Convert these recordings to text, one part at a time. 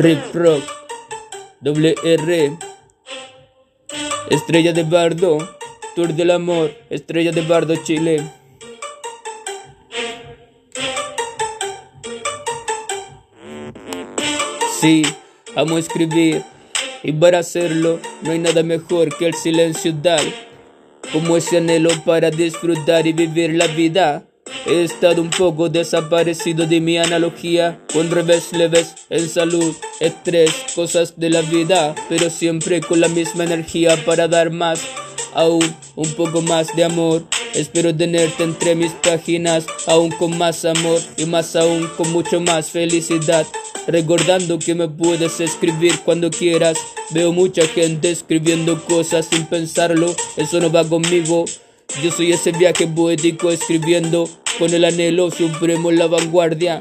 Rip Rock, doble R, Estrella de Bardo, Tour del Amor, Estrella de Bardo, Chile. Sí, amo escribir y para hacerlo no hay nada mejor que el silencio tal, como ese anhelo para disfrutar y vivir la vida. He estado un poco desaparecido de mi analogía, con revés leves en salud, estrés, cosas de la vida, pero siempre con la misma energía para dar más, aún un poco más de amor. Espero tenerte entre mis páginas, aún con más amor y más aún con mucho más felicidad. Recordando que me puedes escribir cuando quieras. Veo mucha gente escribiendo cosas sin pensarlo, eso no va conmigo. Yo soy ese viaje poético escribiendo con el anhelo supremo la vanguardia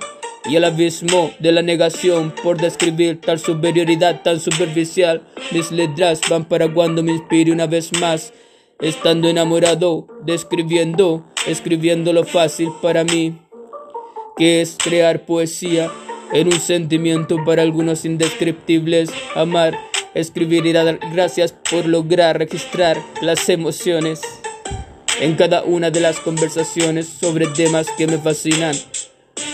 y el abismo de la negación por describir tal superioridad tan superficial. Mis letras van para cuando me inspire una vez más, estando enamorado, describiendo, escribiendo lo fácil para mí, que es crear poesía en un sentimiento para algunos indescriptibles, amar, escribir y dar gracias por lograr registrar las emociones en cada una de las conversaciones sobre temas que me fascinan.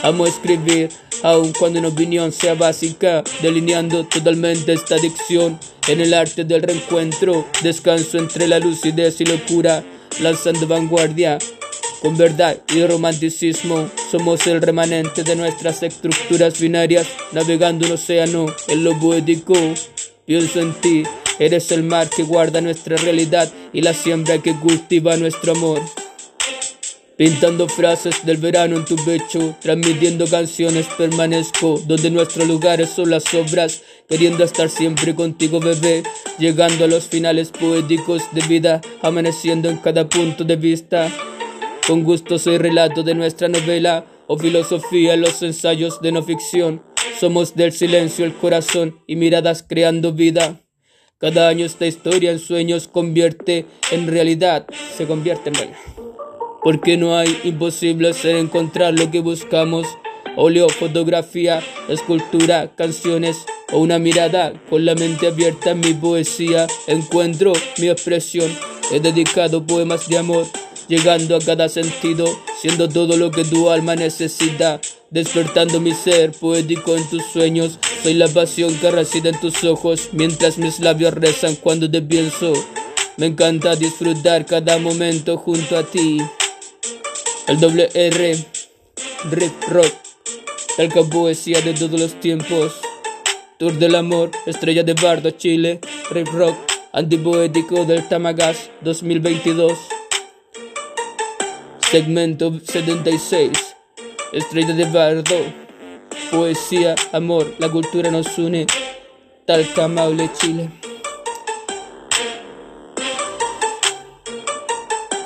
Amo escribir, aun cuando una opinión sea básica, delineando totalmente esta adicción en el arte del reencuentro. Descanso entre la lucidez y locura, lanzando vanguardia. Con verdad y romanticismo, somos el remanente de nuestras estructuras binarias, navegando un océano en lo poético. Pienso en ti, Eres el mar que guarda nuestra realidad y la siembra que cultiva nuestro amor. Pintando frases del verano en tu pecho, transmitiendo canciones permanezco, donde nuestros lugares son las obras, queriendo estar siempre contigo bebé, llegando a los finales poéticos de vida, amaneciendo en cada punto de vista. Con gusto soy relato de nuestra novela o filosofía en los ensayos de no ficción. Somos del silencio el corazón y miradas creando vida. Cada año esta historia en sueños convierte en realidad, se convierte en realidad. Porque no hay imposible ser encontrar lo que buscamos. Óleo, fotografía, escultura, canciones o una mirada con la mente abierta en mi poesía. Encuentro mi expresión. He dedicado poemas de amor, llegando a cada sentido, siendo todo lo que tu alma necesita despertando mi ser poético en tus sueños. Soy la pasión que reside en tus ojos mientras mis labios rezan cuando te pienso. Me encanta disfrutar cada momento junto a ti. El doble R, Rick Rock, el poesía de todos los tiempos. Tour del amor, estrella de Bardo, Chile, Rick Rock, antipoético del Tamagas 2022. Segmento 76. Estrella de bardo, poesía, amor, la cultura nos une. Talca, Maule, Chile.